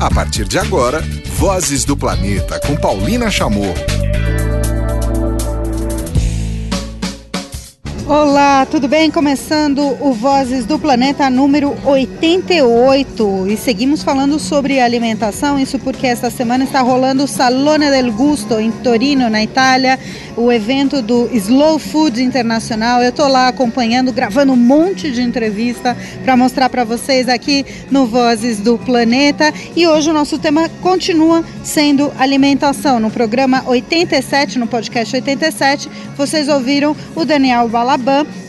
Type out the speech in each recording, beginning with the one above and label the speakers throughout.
Speaker 1: A partir de agora, Vozes do Planeta com Paulina Chamorro.
Speaker 2: Olá, tudo bem? Começando o Vozes do Planeta número 88 e seguimos falando sobre alimentação. Isso porque esta semana está rolando o Salone del Gusto em Torino, na Itália, o evento do Slow Food Internacional. Eu estou lá acompanhando, gravando um monte de entrevista para mostrar para vocês aqui no Vozes do Planeta. E hoje o nosso tema continua sendo alimentação. No programa 87, no podcast 87, vocês ouviram o Daniel Bala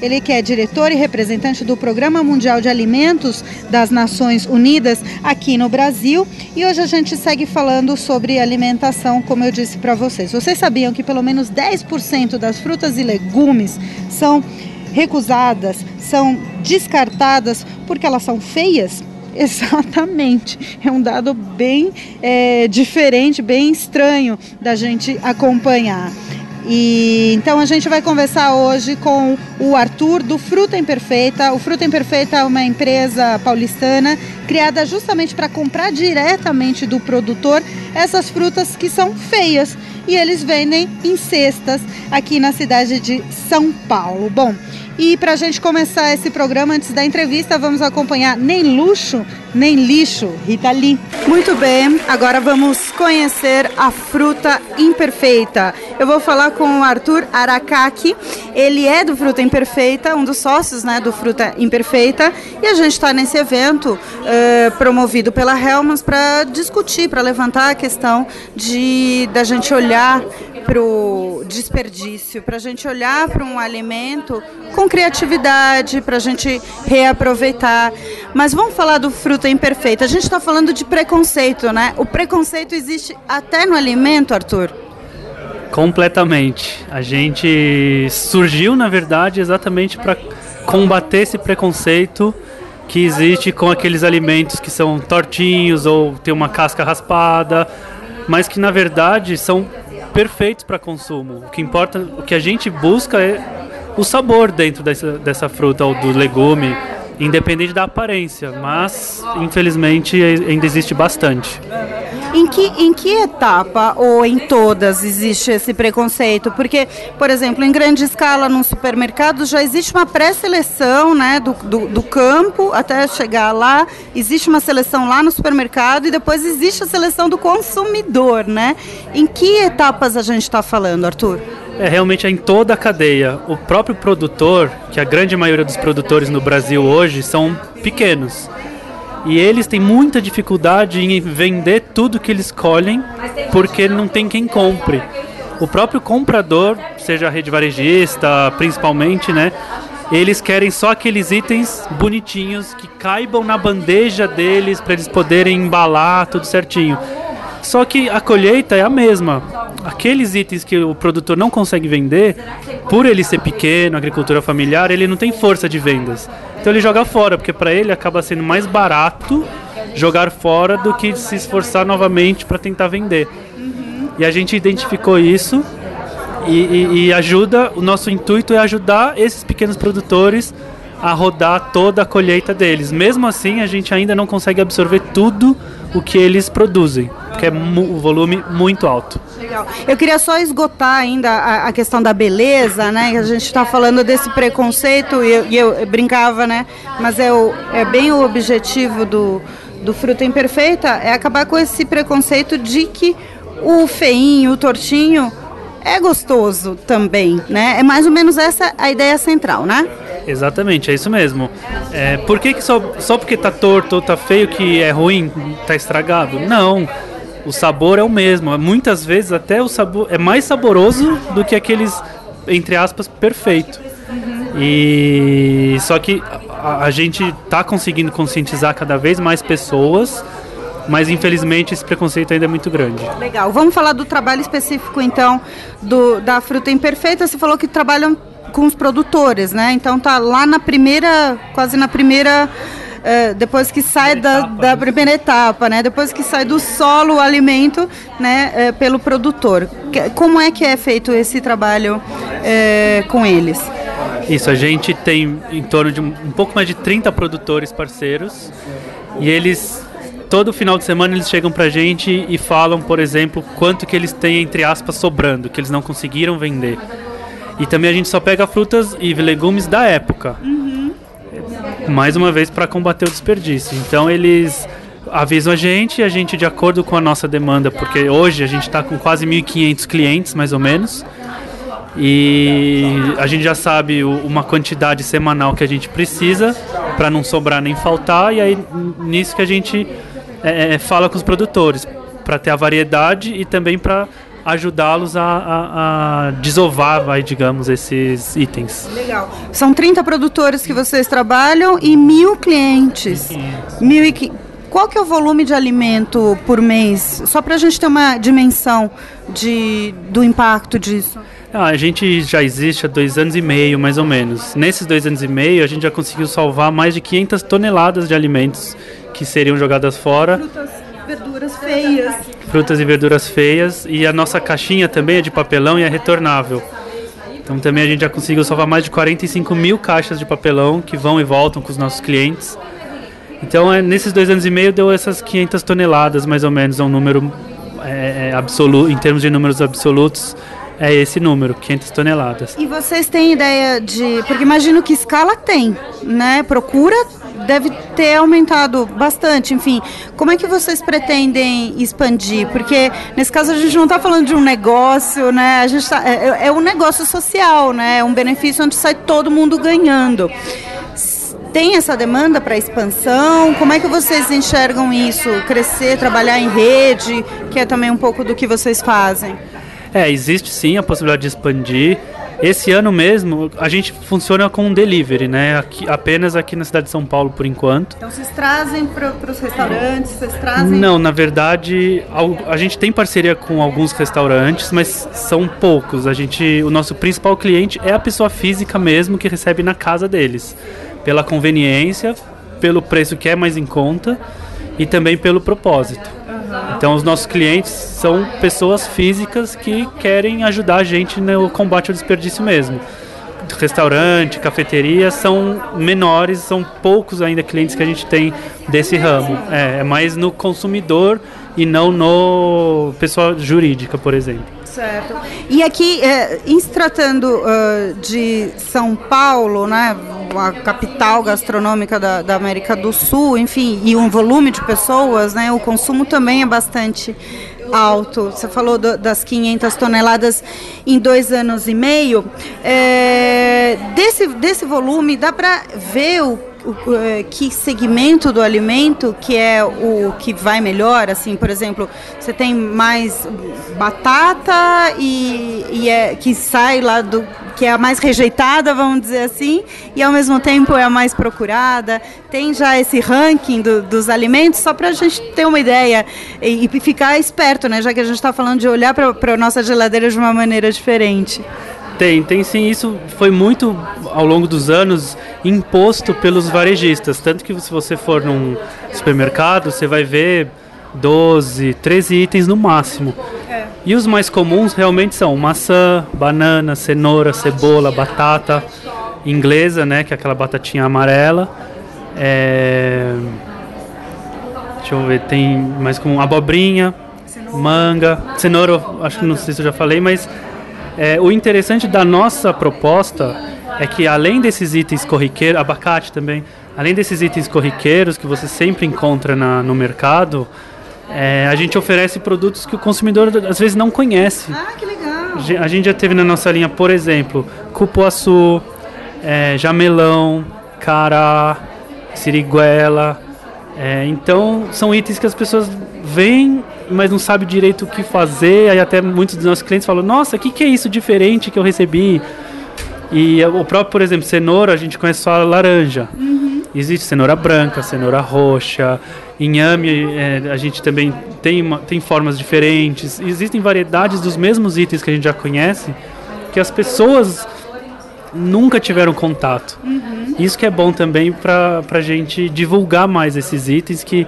Speaker 2: Ele que é diretor e representante do Programa Mundial de Alimentos das Nações Unidas aqui no Brasil. E hoje a gente segue falando sobre alimentação, como eu disse para vocês. Vocês sabiam que pelo menos 10% das frutas e legumes são recusadas, são descartadas porque elas são feias? Exatamente, é um dado bem é, diferente, bem estranho da gente acompanhar. E então a gente vai conversar hoje com o Arthur do Fruta Imperfeita. O Fruta Imperfeita é uma empresa paulistana criada justamente para comprar diretamente do produtor essas frutas que são feias e eles vendem em cestas aqui na cidade de São Paulo. Bom, e para a gente começar esse programa, antes da entrevista, vamos acompanhar Nem Luxo, Nem Lixo, Rita Lee. Muito bem, agora vamos conhecer a fruta imperfeita. Eu vou falar com o Arthur Aracaki, ele é do Fruta Imperfeita, um dos sócios né, do Fruta Imperfeita, e a gente está nesse evento uh, promovido pela Helmans para discutir, para levantar a questão de da gente olhar para o desperdício, para a gente olhar para um alimento com criatividade, para a gente reaproveitar. Mas vamos falar do fruta imperfeita. A gente está falando de preconceito, né? O preconceito existe até no alimento, Arthur.
Speaker 3: Completamente. A gente surgiu, na verdade, exatamente para combater esse preconceito que existe com aqueles alimentos que são tortinhos ou tem uma casca raspada, mas que na verdade são perfeitos para consumo. O que importa, o que a gente busca é o sabor dentro dessa, dessa fruta ou do legume, independente da aparência, mas infelizmente ainda existe bastante.
Speaker 2: Em que, em que etapa ou em todas existe esse preconceito? Porque, por exemplo, em grande escala no supermercado já existe uma pré-seleção né, do, do, do, campo até chegar lá, existe uma seleção lá no supermercado e depois existe a seleção do consumidor. Né? Em que etapas a gente está falando, Arthur?
Speaker 3: É, realmente é em toda a cadeia. O próprio produtor, que a grande maioria dos produtores no Brasil hoje são pequenos. E eles têm muita dificuldade em vender tudo que eles colhem porque não tem quem compre. O próprio comprador, seja a rede varejista, principalmente, né? Eles querem só aqueles itens bonitinhos que caibam na bandeja deles para eles poderem embalar tudo certinho. Só que a colheita é a mesma. Aqueles itens que o produtor não consegue vender, por ele ser pequeno, agricultura familiar, ele não tem força de vendas. Então ele joga fora, porque para ele acaba sendo mais barato jogar fora do que se esforçar novamente para tentar vender. E a gente identificou isso e, e, e ajuda. O nosso intuito é ajudar esses pequenos produtores a rodar toda a colheita deles. Mesmo assim, a gente ainda não consegue absorver tudo o que eles produzem, porque é o volume muito alto.
Speaker 2: Legal. Eu queria só esgotar ainda a, a questão da beleza, né? A gente está falando desse preconceito e eu, e eu, brincava, né? Mas é, o, é bem o objetivo do, do Fruta Imperfeita é acabar com esse preconceito de que o feinho, o tortinho é gostoso também, né? É mais ou menos essa a ideia central, né?
Speaker 3: Exatamente, é isso mesmo. É, por que, que só, só porque tá torto ou tá feio que é ruim, tá estragado? Não. O sabor é o mesmo. Muitas vezes até o sabor é mais saboroso do que aqueles, entre aspas, perfeito. E só que a, a gente tá conseguindo conscientizar cada vez mais pessoas mas infelizmente esse preconceito ainda é muito grande.
Speaker 2: Legal. Vamos falar do trabalho específico então do, da fruta imperfeita. Você falou que trabalham com os produtores, né? Então tá lá na primeira, quase na primeira é, depois que sai da, da, primeira etapa, né? Depois que sai do solo o alimento, né? É, pelo produtor. Como é que é feito esse trabalho é, com eles?
Speaker 3: Isso, a gente tem em torno de um, um pouco mais de 30 produtores parceiros e eles todo final de semana eles chegam pra gente e falam, por exemplo, quanto que eles têm, entre aspas, sobrando, que eles não conseguiram vender. E também a gente só pega frutas e legumes da época. Uhum. Mais uma vez para combater o desperdício. Então eles avisam a gente, a gente de acordo com a nossa demanda, porque hoje a gente está com quase 1.500 clientes, mais ou menos. E a gente já sabe uma quantidade semanal que a gente precisa para não sobrar nem faltar, e aí nisso que a gente é, é fala com os produtores, para ter a variedade e também para ajudá-los a, a, a, desovar, vai, digamos, esses itens.
Speaker 2: Legal. São 30 produtores que vocês trabalham e mil clientes. Mil e qual que é o volume de alimento por mês? Só para a gente ter uma dimensão de, do impacto disso.
Speaker 3: Ah, a gente já existe há dois anos e meio, mais ou menos. Nesses dois anos e meio, a gente já conseguiu salvar mais de 500 toneladas de alimentos que seriam jogadas fora.
Speaker 2: Frutas, verduras feias
Speaker 3: frutas e verduras feias e a nossa caixinha também é de papelão e é retornável. Então também a gente já conseguiu salvar mais de 45 mil caixas de papelão que vão e voltam com os nossos clientes. Então é, nesses dois anos e meio deu essas 500 toneladas mais ou menos, é um número é, é, absoluto, em termos de números absolutos, é esse número, 500 toneladas.
Speaker 2: E vocês têm ideia de, porque imagino que escala tem, né? Procura deve ter aumentado bastante. Enfim, como é que vocês pretendem expandir? Porque nesse caso a gente não está falando de um negócio, né? A gente tá, é, é, é um negócio social, né? É um benefício onde sai todo mundo ganhando. Tem essa demanda para expansão? Como é que vocês enxergam isso? Crescer, trabalhar em rede, que é também um pouco do que vocês fazem.
Speaker 3: É, existe sim a possibilidade de expandir. Esse ano mesmo, a gente funciona com um delivery, né? Aqui, apenas aqui na cidade de São Paulo, por enquanto.
Speaker 2: Então, vocês trazem para os restaurantes? Vocês trazem...
Speaker 3: Não, na verdade, a, a gente tem parceria com alguns restaurantes, mas são poucos. A gente, o nosso principal cliente é a pessoa física mesmo que recebe na casa deles. Pela conveniência, pelo preço que é mais em conta e também pelo propósito. Então, os nossos clientes são pessoas físicas que querem ajudar a gente no combate ao desperdício mesmo. Restaurante, cafeteria são menores, são poucos ainda clientes que a gente tem desse ramo. É, é mais no consumidor e não no pessoa jurídica, por exemplo.
Speaker 2: Certo. E aqui, é, em se tratando uh, de São Paulo, né, a capital gastronômica da, da, América do Sul, enfim, e um volume de pessoas, né, o consumo também é bastante alto. Você falou do, das 500 toneladas em dois anos e meio. É, desse, desse volume, dá para ver o que segmento do alimento que é o que vai melhor? Assim, por exemplo, você tem mais batata e, e é que sai lá do que é a mais rejeitada, vamos dizer assim, e ao mesmo tempo é a mais procurada. Tem já esse ranking do, dos alimentos, só para a gente ter uma ideia e, e, ficar esperto, né? Já que a gente está falando de olhar para a nossa geladeira de uma maneira diferente.
Speaker 3: Tem, tem sim. Isso foi muito, ao longo dos anos, imposto pelos varejistas. Tanto que se você for num supermercado, você vai ver 12, 13 itens no máximo. É. E os mais comuns realmente são maçã, banana, cenoura, cebola, batata inglesa, né, que é aquela batatinha amarela. É... Deixa eu ver, tem mais como abobrinha, manga, cenoura, acho que não sei se eu já falei, mas é, o interessante da nossa proposta é que além desses itens corriqueiros, abacate também, além desses itens corriqueiros que você sempre encontra na, no mercado, é, a gente oferece produtos que o consumidor às vezes não conhece.
Speaker 2: Ah, que legal!
Speaker 3: A gente já teve na nossa linha, por exemplo, cupuaçu, é, jamelão, cará, siriguela. É, então, são itens que as pessoas veem mas não sabe direito o que fazer. Aí até muitos dos nossos clientes falam: Nossa, o que, que é isso diferente que eu recebi? E o próprio, por exemplo, cenoura, a gente conhece só a laranja. Uhum. Existe cenoura branca, cenoura roxa, inhame, é, a gente também tem, uma, tem formas diferentes. Existem variedades dos mesmos itens que a gente já conhece que as pessoas nunca tiveram contato. Uhum. Isso que é bom também para a gente divulgar mais esses itens que,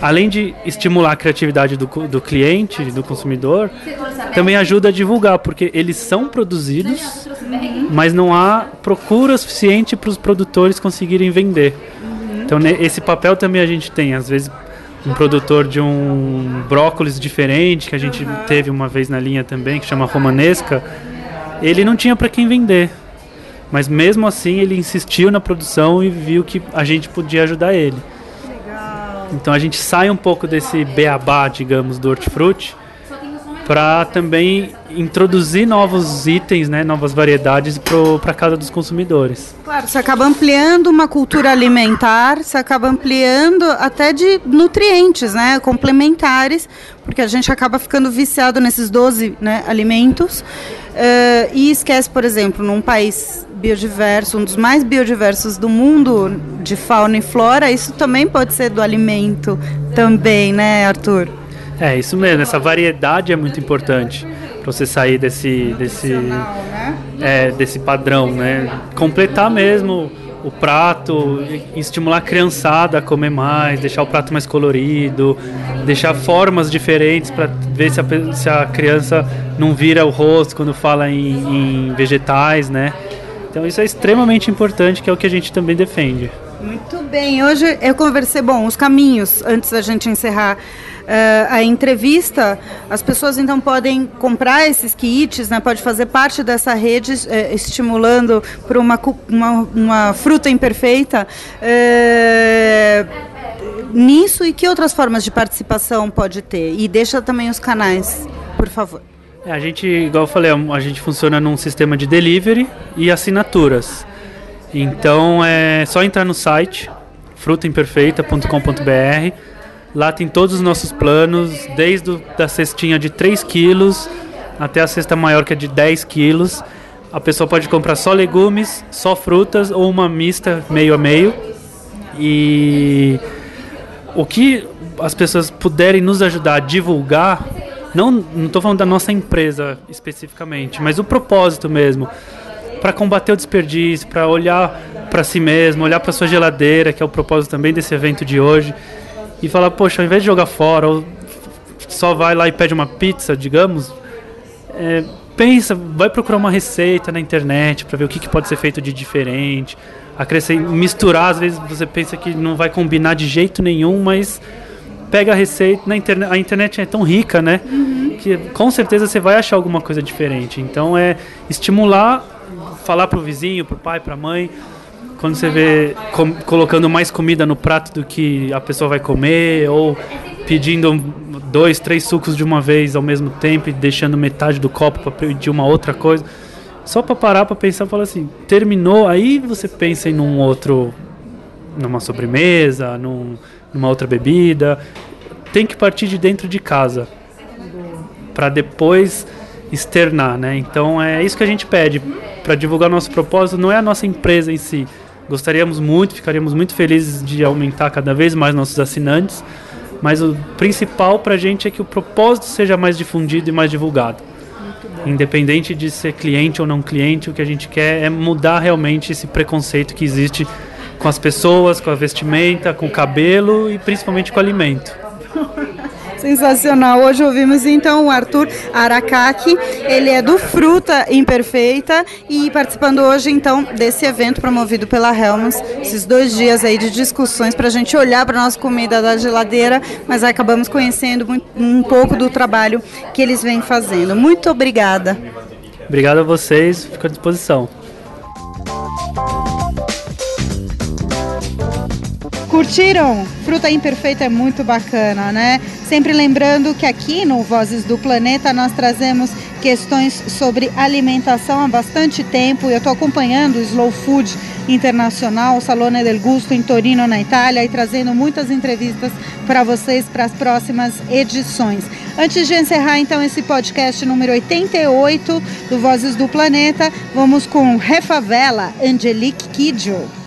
Speaker 3: além de estimular a criatividade do, do cliente, do consumidor, também ajuda a divulgar, porque eles são produzidos, mas não há procura suficiente para os produtores conseguirem vender. Uhum. Então, esse papel também a gente tem. Às vezes um produtor de um brócolis diferente que a gente teve uma vez na linha também, que chama Romanesca, ele não tinha para quem vender. Mas mesmo assim ele insistiu na produção e viu que a gente podia ajudar ele. Então a gente sai um pouco desse beabá, digamos, do hortifruti para também introduzir novos itens, né, novas variedades para a casa dos consumidores.
Speaker 2: Claro, você acaba ampliando uma cultura alimentar, você acaba ampliando até de nutrientes, né, complementares, porque a gente acaba ficando viciado nesses 12 né, alimentos uh, e esquece, por exemplo, num país biodiverso, um dos mais biodiversos do mundo de fauna e flora, isso também pode ser do alimento também, né, Arthur?
Speaker 3: É, isso mesmo, essa variedade é muito importante para você sair desse desse
Speaker 2: né?
Speaker 3: é, desse padrão, né? Completar mesmo o prato, estimular a criançada a comer mais, deixar o prato mais colorido, deixar formas diferentes para ver se a, se a, criança não vira o rosto quando fala em, em vegetais, né? Então isso é extremamente importante, que é o que a gente também defende.
Speaker 2: Muito bem, hoje eu conversei, bom, os caminhos, antes da gente encerrar a entrevista, as pessoas então podem comprar esses kits, né, pode fazer parte dessa rede, uh, estimulando para uma, uma, uma, fruta imperfeita. Uh, nisso e que outras formas de participação pode ter? E deixa também os canais, por favor.
Speaker 3: É, a gente, igual eu falei, a gente funciona num sistema de delivery e assinaturas. Então é só entrar no site frutaimperfeita.com.br Lá tem todos os nossos planos, desde o, da cestinha de 3 quilos até a cesta maior que é de 10 quilos. A pessoa pode comprar só legumes, só frutas ou uma mista meio a meio. E o que as pessoas puderem nos ajudar a divulgar, não estou falando da nossa empresa especificamente, mas o propósito mesmo, para combater o desperdício, para olhar para si mesmo, olhar para sua geladeira, que é o propósito também desse evento de hoje e falar, poxa, ao invés de jogar fora, ou só vai lá e pede uma pizza, digamos, é, pensa, vai procurar uma receita na internet para ver o que, que, pode ser feito de diferente. Acrescent... Misturar, às vezes você pensa que não vai combinar de jeito nenhum, mas pega a receita. Na internet, a internet é tão rica, né? Uhum. Que com certeza você vai achar alguma coisa diferente. Então é estimular, falar pro vizinho, pro pai, pra mãe quando você vê com, colocando mais comida no prato do que a pessoa vai comer, ou pedindo dois, três sucos de uma vez ao mesmo tempo e deixando metade do copo para pedir uma outra coisa. Só para parar para pensar falar assim, terminou, aí você pensa em um outro, numa sobremesa, num, numa outra bebida. Tem que partir de dentro de casa para depois externar, né? Então é isso que a gente pede para divulgar nosso propósito. Não é a nossa empresa em si, Gostaríamos muito, ficaríamos muito felizes de aumentar cada vez mais nossos assinantes, mas o principal para a gente é que o propósito seja mais difundido e mais divulgado. Independente de ser cliente ou não cliente, o que a gente quer é mudar realmente esse preconceito que existe com as pessoas, com a vestimenta, com o cabelo e principalmente com o alimento.
Speaker 2: Sensacional. Hoje ouvimos então o Arthur Aracaki, ele é do Fruta Imperfeita e participando hoje então desse evento promovido pela Helmans, esses dois dias aí de discussões para a gente olhar para nossa comida da geladeira, mas acabamos conhecendo um pouco do trabalho que eles vêm fazendo. Muito obrigada.
Speaker 3: Obrigado a vocês, fico à disposição.
Speaker 2: Curtiram? Fruta Imperfeita é muito bacana, né? Sempre lembrando que aqui no Vozes do Planeta nós trazemos questões sobre alimentação há bastante tempo. Eu estou acompanhando o Slow Food Internacional, o Salone del Gusto em Torino, na Itália, e trazendo muitas entrevistas para vocês para as próximas edições. Antes de encerrar então esse podcast número 88 do Vozes do Planeta, vamos com Refavela, Angelique Kidjo.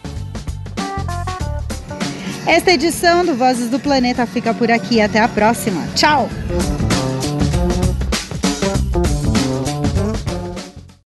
Speaker 2: Esta edição do Vozes do Planeta fica por aqui. Até a próxima. Tchau!